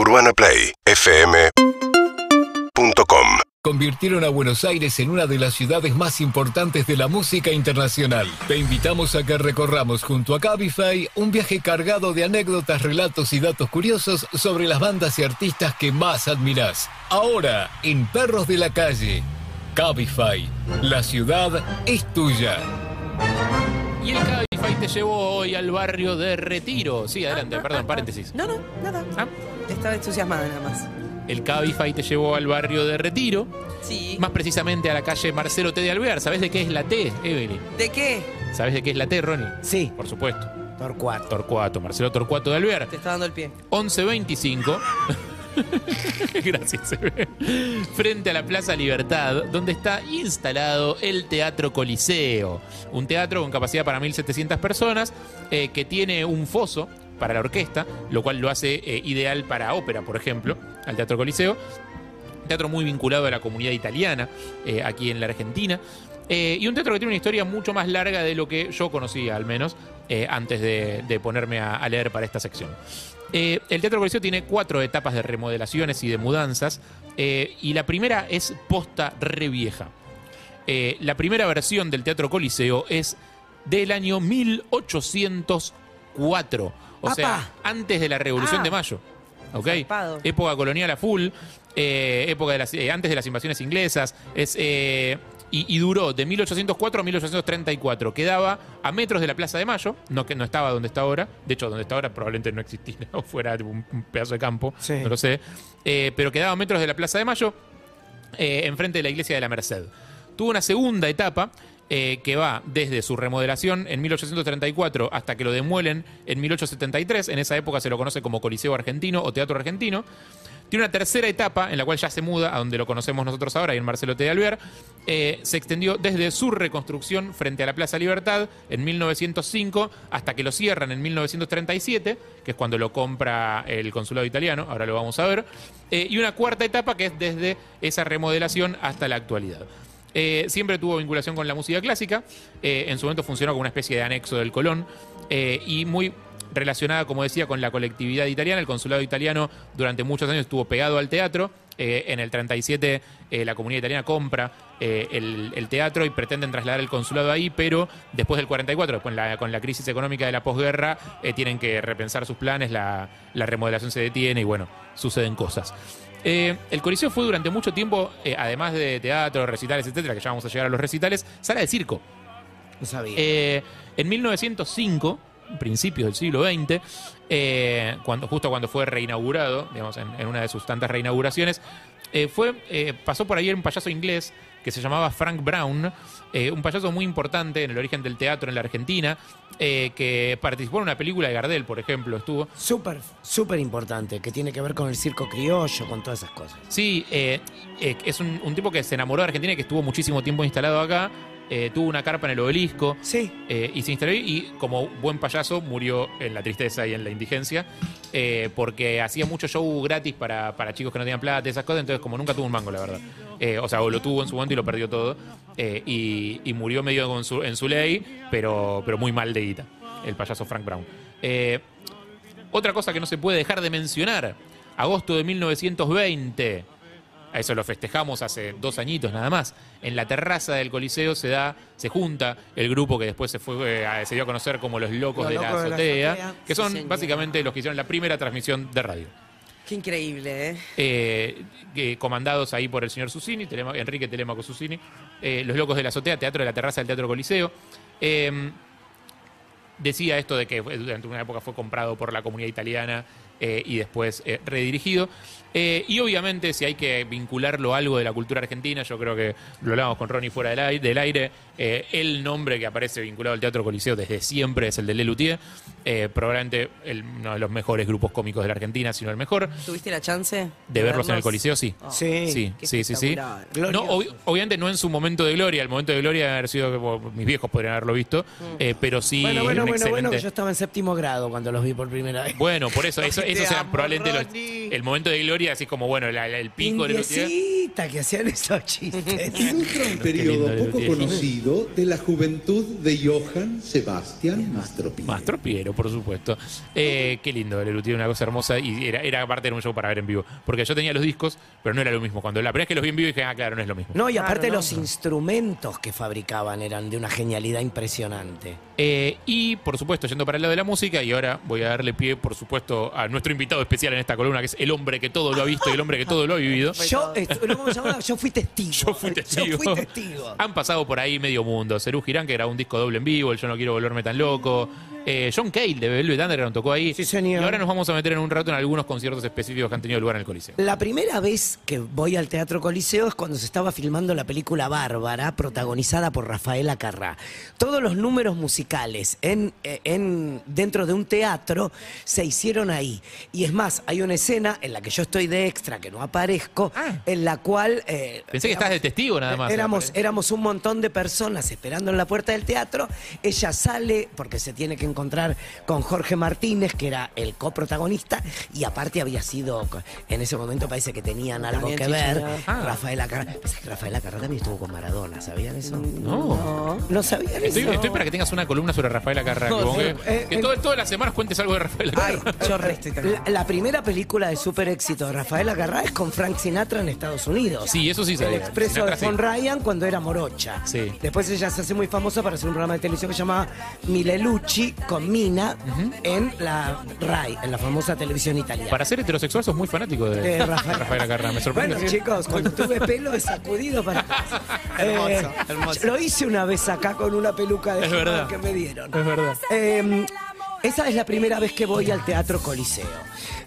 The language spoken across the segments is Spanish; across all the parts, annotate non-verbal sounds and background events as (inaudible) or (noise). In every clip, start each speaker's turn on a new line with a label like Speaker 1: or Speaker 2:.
Speaker 1: UrbanaPlayFM.com
Speaker 2: Convirtieron a Buenos Aires en una de las ciudades más importantes de la música internacional. Te invitamos a que recorramos junto a Cabify un viaje cargado de anécdotas, relatos y datos curiosos sobre las bandas y artistas que más admirás. Ahora, en Perros de la Calle. Cabify, la ciudad es tuya.
Speaker 3: Y el Cabify te llevó hoy al barrio de Retiro. Sí, adelante, perdón, paréntesis.
Speaker 4: No, no, nada.
Speaker 3: Ah,
Speaker 4: Estaba entusiasmada nada más.
Speaker 3: El Cabify te llevó al barrio de Retiro,
Speaker 4: Sí.
Speaker 3: más precisamente a la calle Marcelo T. de Alvear. ¿Sabés de qué es la T, Evelyn?
Speaker 4: ¿De qué?
Speaker 3: ¿Sabés de qué es la T, Ronnie?
Speaker 5: Sí,
Speaker 3: Por supuesto.
Speaker 5: Torcuato.
Speaker 3: Torcuato, Marcelo Torcuato de Alvear.
Speaker 4: Te está dando el pie.
Speaker 3: 1125. (laughs) Gracias. Frente a la Plaza Libertad, donde está instalado el Teatro Coliseo. Un teatro con capacidad para 1.700 personas, eh, que tiene un foso para la orquesta, lo cual lo hace eh, ideal para ópera, por ejemplo, al Teatro Coliseo. Teatro muy vinculado a la comunidad italiana, eh, aquí en la Argentina. Eh, y un teatro que tiene una historia mucho más larga de lo que yo conocía, al menos, eh, antes de, de ponerme a, a leer para esta sección. El Teatro Coliseo tiene cuatro etapas de remodelaciones y de mudanzas. y la primera es posta re vieja. Eh, la primera versión del Teatro Coliseo es del año 1804. O sea, antes de la Revolución
Speaker 4: Ah.
Speaker 3: de Mayo. ¿Ok?
Speaker 4: Zarpado.
Speaker 3: Época colonial a full. eh, época de las, eh, antes de las invasiones inglesas. Es, eh, y, y duró de 1804 a 1834. Quedaba a metros de la Plaza de Mayo. No, que no estaba donde está ahora. De hecho, donde está ahora probablemente no existiera (laughs) o fuera tipo, un, un pedazo de campo.
Speaker 5: Sí.
Speaker 3: No lo sé. Eh, pero quedaba a metros de la Plaza de Mayo. eh, enfrente de la iglesia de la Merced. Tuvo una segunda etapa eh, que va desde su remodelación en 1834 hasta que lo demuelen en 1873. En esa época se lo conoce como Coliseo Argentino o Teatro Argentino. Tiene una tercera etapa en la cual ya se muda a donde lo conocemos nosotros ahora, ahí en Marcelo T. de Alvear. Eh, se extendió desde su reconstrucción frente a la Plaza Libertad en 1905 hasta que lo cierran en 1937, que es cuando lo compra el consulado italiano, ahora lo vamos a ver. Eh, y una cuarta etapa que es desde esa remodelación hasta la actualidad. Eh, siempre tuvo vinculación con la música clásica. eh, en su momento funcionó como una especie de anexo del Colón. eh, y muy relacionada, como decía, con la colectividad italiana. El consulado italiano durante muchos años estuvo pegado al teatro. En el 37 eh, la comunidad italiana compra el, teatro y pretenden trasladar el consulado ahí, pero después del 44, después la- con la crisis económica de la posguerra, tienen que repensar sus planes, la, la remodelación se detiene y bueno, suceden cosas. Eh, el Coliseo fue durante mucho tiempo, eh, además de teatro, recitales, etcétera, que ya vamos a llegar a los recitales, sala de circo.
Speaker 5: No sabía.
Speaker 3: Eh, en 1905, principios del siglo XX, cuando, justo cuando fue reinaugurado, digamos, en, en una de sus tantas reinauguraciones, fue, pasó por ahí un payaso inglés que se llamaba Frank Brown, eh, un payaso muy importante en el origen del teatro en la Argentina, eh, que participó en una película de Gardel, por ejemplo, estuvo.
Speaker 5: Súper, súper importante, que tiene que ver con el circo criollo, con todas esas cosas.
Speaker 3: Sí, eh, es un, un tipo que se enamoró de Argentina y que estuvo muchísimo tiempo instalado acá. Eh, tuvo una carpa en el obelisco.
Speaker 5: Sí.
Speaker 3: Eh, y se instaló y como buen payaso murió en la tristeza y en la indigencia eh, porque hacía mucho show gratis para, para chicos que no tenían plata esas cosas, entonces como nunca tuvo un mango, la verdad. Eh, o sea, o lo tuvo en su momento y lo perdió todo eh, y, y murió medio con su- en su ley, pero, pero muy mal de guita, el payaso Frank Brown. Eh, otra cosa que no se puede dejar de mencionar, agosto de 1920. A eso lo festejamos hace dos añitos nada más. En la terraza del Coliseo se da, se junta el grupo que después se fue, eh, se dio a conocer como los locos,
Speaker 5: Los
Speaker 3: de, la
Speaker 5: Locos de la
Speaker 3: azotea, que son básicamente los que hicieron la primera transmisión de radio.
Speaker 4: Qué increíble, ¿eh?
Speaker 3: Eh, comandados ahí por el señor Susini, Telema- Enrique Telemaco Susini, eh, los locos de la azotea, teatro de la terraza del Teatro Coliseo. Eh, decía esto de que durante una época fue comprado por la comunidad italiana eh, y después eh, redirigido. Eh, y obviamente, si hay que vincularlo a algo de la cultura argentina, yo creo que lo hablamos con Ronnie fuera del aire, del aire eh, el nombre que aparece vinculado al Teatro Coliseo desde siempre es el de Lelutier, eh, probablemente el- uno de los mejores grupos cómicos de la Argentina, si no el mejor.
Speaker 4: ¿Tuviste la chance
Speaker 3: De verlos en el Coliseo, sí.
Speaker 4: Oh,
Speaker 5: Sí.
Speaker 3: Sí, sí, sí, sí. No, ob- obviamente no en su momento de gloria, el momento de gloria debe haber sido que bueno, mis viejos podrían haberlo visto, eh, pero sí
Speaker 5: bueno, bueno, bueno, bueno,
Speaker 3: excelente-
Speaker 5: que yo estaba en séptimo grado cuando los vi por primera vez.
Speaker 3: Bueno, por eso, eso (laughs) Eran
Speaker 5: amo,
Speaker 3: probablemente los- el momento de gloria, así como bueno, la- la- el pico de Lelutier.
Speaker 5: Que hacían esos chistes. (laughs)
Speaker 1: Ilustra un periodo poco conocido de la juventud de Johann Sebastian Mastropiero.
Speaker 3: Mastro Piero, por supuesto. Eh, qué lindo, Lelu tiene una cosa hermosa y era, era parte de un show para ver en vivo. Porque yo tenía los discos, pero no era lo mismo. Cuando la primera vez que los vi en vivo dije, ah, claro, no es lo mismo.
Speaker 5: No, y aparte
Speaker 4: Claro, no.
Speaker 5: los instrumentos que fabricaban eran de una genialidad impresionante.
Speaker 3: Eh, y por supuesto, yendo para el lado de la música, y ahora voy a darle pie, por supuesto, a nuestro invitado especial en esta columna, que es el hombre que todo lo ha visto y el hombre que todo lo ha vivido.
Speaker 5: Yo. ¿Cómo se llama? Yo fui testigo.
Speaker 3: Yo fui testigo.
Speaker 5: Yo fui testigo.
Speaker 3: Han pasado por ahí medio mundo. Cerú Girán, que grabó un disco doble en vivo, el Yo no quiero volverme tan loco. Eh, John Cale de Velvet Underground tocó ahí.
Speaker 5: Sí, señor.
Speaker 3: Y ahora nos vamos a meter en un rato en algunos conciertos específicos que han tenido lugar en el Coliseo.
Speaker 5: La primera vez que voy al Teatro Coliseo es cuando se estaba filmando la película Bárbara, protagonizada por Rafaela Carrá. Todos los números musicales en, eh, en, dentro de un teatro se hicieron ahí. Y es más, hay una escena en la que yo estoy de extra, que no aparezco,
Speaker 3: Ah.
Speaker 5: en la cual... eh,
Speaker 3: Pensé que estás de testigo nada más.
Speaker 5: Éramos, éramos un montón de personas esperando en la puerta del teatro. Ella sale porque se tiene que encontrar con Jorge Martínez, que era el coprotagonista, y aparte había sido, en ese momento parece que tenían algo
Speaker 4: También
Speaker 5: que ver.
Speaker 3: Ah.
Speaker 5: Rafaela Carrá. Pensé que Rafaela Carrá también estuvo con Maradona, ¿sabían eso?
Speaker 3: No.
Speaker 5: ¿No sabían
Speaker 3: Estoy,
Speaker 5: eso?
Speaker 3: estoy para que tengas una columna sobre Rafaela Carrá. que
Speaker 5: No,
Speaker 3: que,
Speaker 5: eh,
Speaker 3: que
Speaker 5: eh,
Speaker 3: todo- todas las semanas cuentes algo de
Speaker 4: Ay, yo re (laughs) estoy
Speaker 5: La, la primera película de super éxito de Rafaela Carrá es con Frank Sinatra en Estados Unidos.
Speaker 3: Sí, eso sí
Speaker 5: El
Speaker 3: sabía.
Speaker 5: expreso
Speaker 3: Sinatra,
Speaker 5: de
Speaker 3: sí.
Speaker 5: Von Ryan cuando era morocha.
Speaker 3: Sí.
Speaker 5: Después ella se hace muy famosa para hacer un programa de televisión que se llamaba Milelucci con Mina en la RAI, en la famosa televisión italiana.
Speaker 3: Para ser heterosexual sos muy fanático de,
Speaker 5: De. Rafaela
Speaker 3: Carrá. Me sorprende.
Speaker 5: Bueno, chicos, cuando tuve pelo he sacudido para (laughs) atrás.
Speaker 4: Hermoso, hermoso.
Speaker 5: Lo hice una vez acá con una peluca de
Speaker 3: Es
Speaker 5: que me dieron.
Speaker 3: Es verdad.
Speaker 5: Eh, esa es la primera vez que voy al Teatro Coliseo.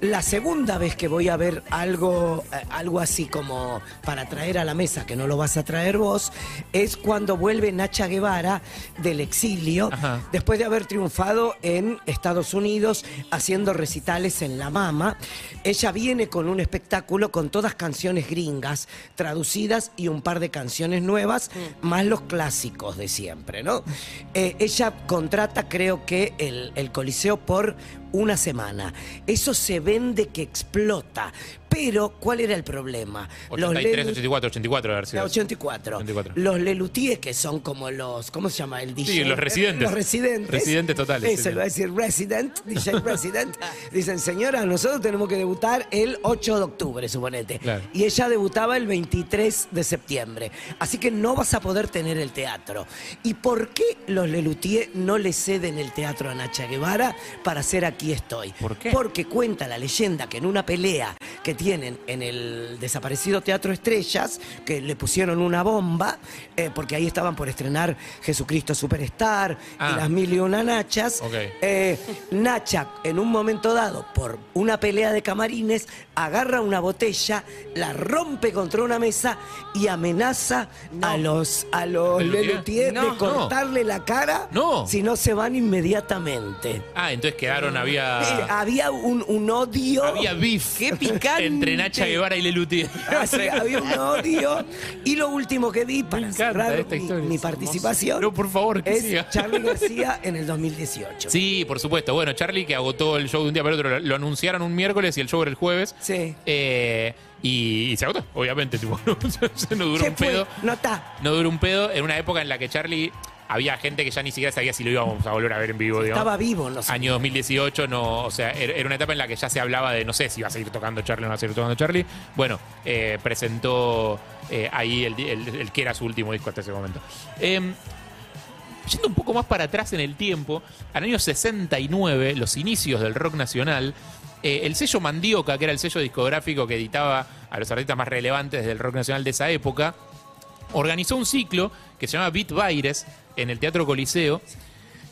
Speaker 5: La segunda vez que voy a ver algo, eh, algo así como para traer a la mesa, que no lo vas a traer vos, es cuando vuelve Nacha Guevara del exilio,
Speaker 3: Ajá.
Speaker 5: después de haber triunfado en Estados Unidos haciendo recitales en La Mama. Ella viene con un espectáculo con todas canciones gringas, traducidas y un par de canciones nuevas, más los clásicos de siempre, ¿no? Eh, ella contrata, creo que, el, el Coliseo por una semana. Eso se vende que explota. Pero, ¿cuál era el problema? Los
Speaker 3: 83,
Speaker 5: Lelu-
Speaker 3: 84, 84 de haber sido.
Speaker 5: la 84.
Speaker 3: 84.
Speaker 5: Los Lelutier, que son como los, ¿cómo se llama? El DJ.
Speaker 3: Sí, los residentes.
Speaker 5: Los residentes.
Speaker 3: Residentes totales,
Speaker 5: Eso,
Speaker 3: sí,
Speaker 5: le va a decir resident, (laughs) DJ resident. Dicen, señora, nosotros tenemos que debutar el 8 de octubre, suponete.
Speaker 3: Claro.
Speaker 5: Y ella debutaba el 23 de septiembre. Así que no vas a poder tener el teatro. ¿Y por qué los Lelutier no le ceden el teatro a Nacha Guevara para hacer Aquí estoy?
Speaker 3: ¿Por qué?
Speaker 5: Porque cuenta la leyenda que en una pelea que tienen en el desaparecido Teatro Estrellas, que le pusieron una bomba, eh, porque ahí estaban por estrenar Jesucristo Superstar
Speaker 3: Ah.
Speaker 5: y las mil y una Nachas. Eh, Nacha, en un momento dado, por una pelea de camarines, agarra una botella, la rompe contra una mesa y amenaza a los, a los
Speaker 3: ¿Lelutier? No,
Speaker 5: de cortarle la cara
Speaker 3: No.
Speaker 5: si no se van inmediatamente.
Speaker 3: Ah, entonces quedaron,
Speaker 5: Eh,
Speaker 3: había.
Speaker 5: había un, un odio.
Speaker 3: Había beef.
Speaker 4: Qué picante.
Speaker 3: Entre Nacha Guevara y Lelutier. (laughs)
Speaker 5: Así, había un (laughs) odio. Y lo último que vi para cerrar
Speaker 3: esta
Speaker 5: mi, mi participación
Speaker 3: No, por favor, que
Speaker 5: es
Speaker 3: siga.
Speaker 5: Charlie (laughs) García en el 2018.
Speaker 3: Sí, por supuesto. Bueno, Charlie que agotó el show de un día para otro, lo, lo anunciaron un miércoles y el show era el jueves.
Speaker 5: Sí.
Speaker 3: Eh, y, y se agotó, obviamente. Tipo, no, no duró
Speaker 5: Se
Speaker 3: un
Speaker 5: fue.
Speaker 3: pedo.
Speaker 5: No está.
Speaker 3: No duró un pedo en una época en la que Charlie había gente que ya ni siquiera sabía si lo íbamos a volver a ver en vivo. digamos.
Speaker 5: Estaba vivo, no sé.
Speaker 3: Año 2018, no, o sea, era era una etapa en la que ya se hablaba de no sé si va a seguir tocando Charlie o no va a seguir tocando Charlie. Bueno, eh, presentó eh, ahí el, el- el que era su último disco hasta ese momento. Em, yendo un poco más para atrás en el tiempo, al año 69, los inicios del rock nacional, eh, el sello Mandioca, que era el sello discográfico que editaba a los artistas más relevantes del rock nacional de esa época, organizó un ciclo que se llama Beat Baires en el Teatro Coliseo,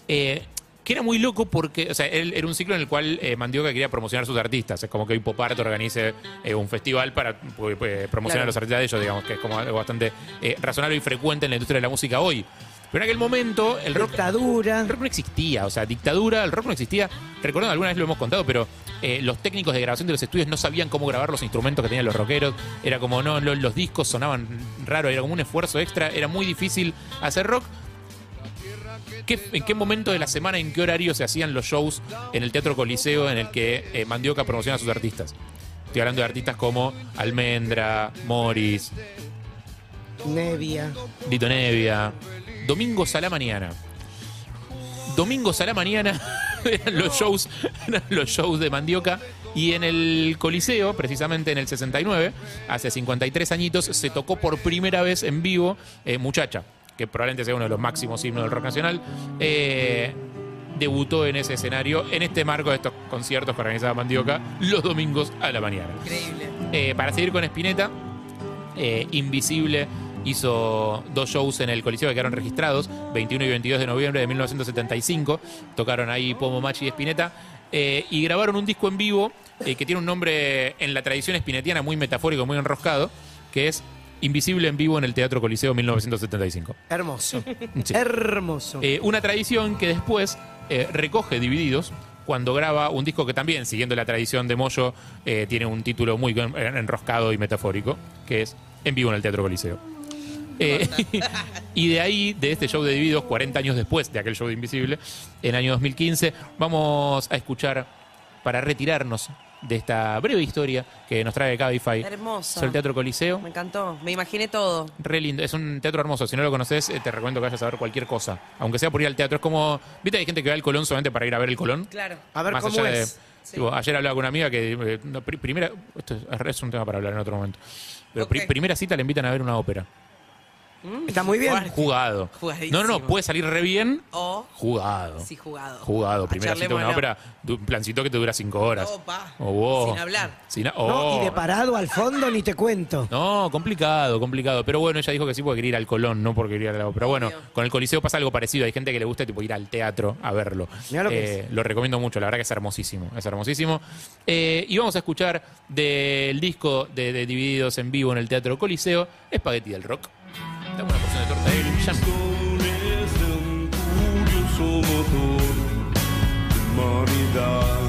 Speaker 3: eh, que era muy loco porque, o sea, él- era un ciclo en el cual eh, Mandioca quería promocionar a sus artistas. Es como que hoy Pop Art organice eh, un festival para eh, eh, promocionar
Speaker 4: Claro.
Speaker 3: a los artistas de ellos, digamos, que es como algo bastante eh, razonable y frecuente en la industria de la música hoy. Pero en aquel momento el rock,
Speaker 5: Dictadura.
Speaker 3: el rock no existía, o sea, dictadura, el rock no existía. Recordando, alguna vez lo hemos contado, pero eh, los técnicos de grabación de los estudios no sabían cómo grabar los instrumentos que tenían los rockeros. Era como, no, lo- los discos sonaban raro, era como un esfuerzo extra, era muy difícil hacer rock. ¿Qué- ¿En qué momento de la semana, en qué horario se hacían los shows en el Teatro Coliseo en el que eh, Mandioca promociona a sus artistas? Estoy hablando de artistas como Almendra, Morris,
Speaker 5: Nevia.
Speaker 3: Dito Nevia, Domingos a la mañana. Domingos a la mañana (laughs) eran los shows, eran los shows de Mandioca y en el Coliseo, precisamente en el 69, hace 53 añitos, se tocó por primera vez en vivo eh, Muchacha, que probablemente sea uno de los máximos himnos del rock nacional. Eh, debutó en ese escenario, en este marco de estos conciertos que organizaba Mandioca, los domingos a la mañana.
Speaker 4: Increíble.
Speaker 3: Eh, para seguir con Spinetta, Invisible hizo dos shows en el Coliseo que quedaron registrados, 21 y 22 de noviembre de 1975. Tocaron ahí Pomo Machi y Spinetta. eh, y grabaron un disco en vivo eh, que tiene un nombre en la tradición spinetiana muy metafórico, muy enroscado, que es Invisible en vivo en el Teatro Coliseo 1975.
Speaker 5: Hermoso.
Speaker 3: Sí. (laughs)
Speaker 5: Hermoso.
Speaker 3: Eh, una tradición que después recoge Divididos cuando graba un disco que también, siguiendo la tradición de Moyo, tiene un título muy en- enroscado y metafórico, que es En vivo en el Teatro Coliseo. Eh, (laughs) y de ahí, de este show de Divididos, 40 años después de aquel show de Invisible, en el año 2015, vamos a escuchar, para retirarnos de esta breve historia que nos trae Cabify,
Speaker 4: Hermoso.
Speaker 3: sobre el Teatro Coliseo.
Speaker 4: Me encantó. Me imaginé todo.
Speaker 3: Re lindo, es un teatro hermoso. Si no lo conoces, eh, te recomiendo que vayas a ver cualquier cosa. Aunque sea por ir al teatro. Es como. ¿Viste? Hay gente que va al Colón solamente para ir a ver el Colón.
Speaker 4: Claro.
Speaker 5: A ver
Speaker 3: Más
Speaker 5: cómo
Speaker 3: allá de-
Speaker 5: es.
Speaker 3: tipo, ayer hablaba con una amiga que. eh, primera. Esto es, es un tema para hablar en otro momento. Pero pri- primera cita le invitan a ver una ópera.
Speaker 5: Está muy bien.
Speaker 4: Fuerte.
Speaker 3: Jugado.
Speaker 4: Jugadísimo.
Speaker 3: No, no, no, puede salir re bien.
Speaker 4: O
Speaker 3: Jugado.
Speaker 4: sí jugado.
Speaker 3: Jugado. Primera cita de una
Speaker 4: Acharlémoslo.
Speaker 3: ópera, du- un plancito que te dura cinco horas.
Speaker 4: Opa.
Speaker 3: Oh, wow.
Speaker 4: Sin hablar.
Speaker 3: Sin a-
Speaker 5: No,
Speaker 3: oh.
Speaker 5: y de parado al fondo ni te cuento.
Speaker 3: No, complicado, complicado. Pero bueno, ella dijo que sí porque quería ir al Colón, no porque quería ir a la Pero bueno, con el Coliseo pasa algo parecido. Hay gente que le gusta tipo ir al teatro a verlo.
Speaker 5: Mirá lo que
Speaker 3: Eh, lo recomiendo mucho, la verdad que es hermosísimo. Es hermosísimo. Eh, y vamos a escuchar del disco de, de Divididos en vivo en el Teatro Coliseo, Spaghetti del Rock. Dame una porción de torta de Jam.
Speaker 6: Corazones de un curioso motor de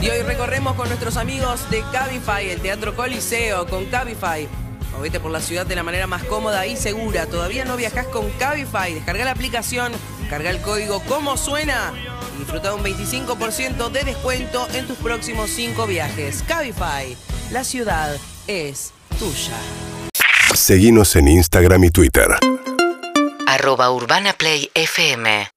Speaker 4: Y hoy recorremos con nuestros amigos de Cabify, el Teatro Coliseo, con Cabify. Movete por la ciudad de la manera más cómoda y segura. Todavía no viajás con Cabify. Descarga la aplicación, carga el código como suena y disfruta de un 25% de descuento en tus próximos 5 viajes. Cabify, la ciudad es tuya.
Speaker 7: Seguinos en Instagram y Twitter.
Speaker 8: arroba Urbana Play FM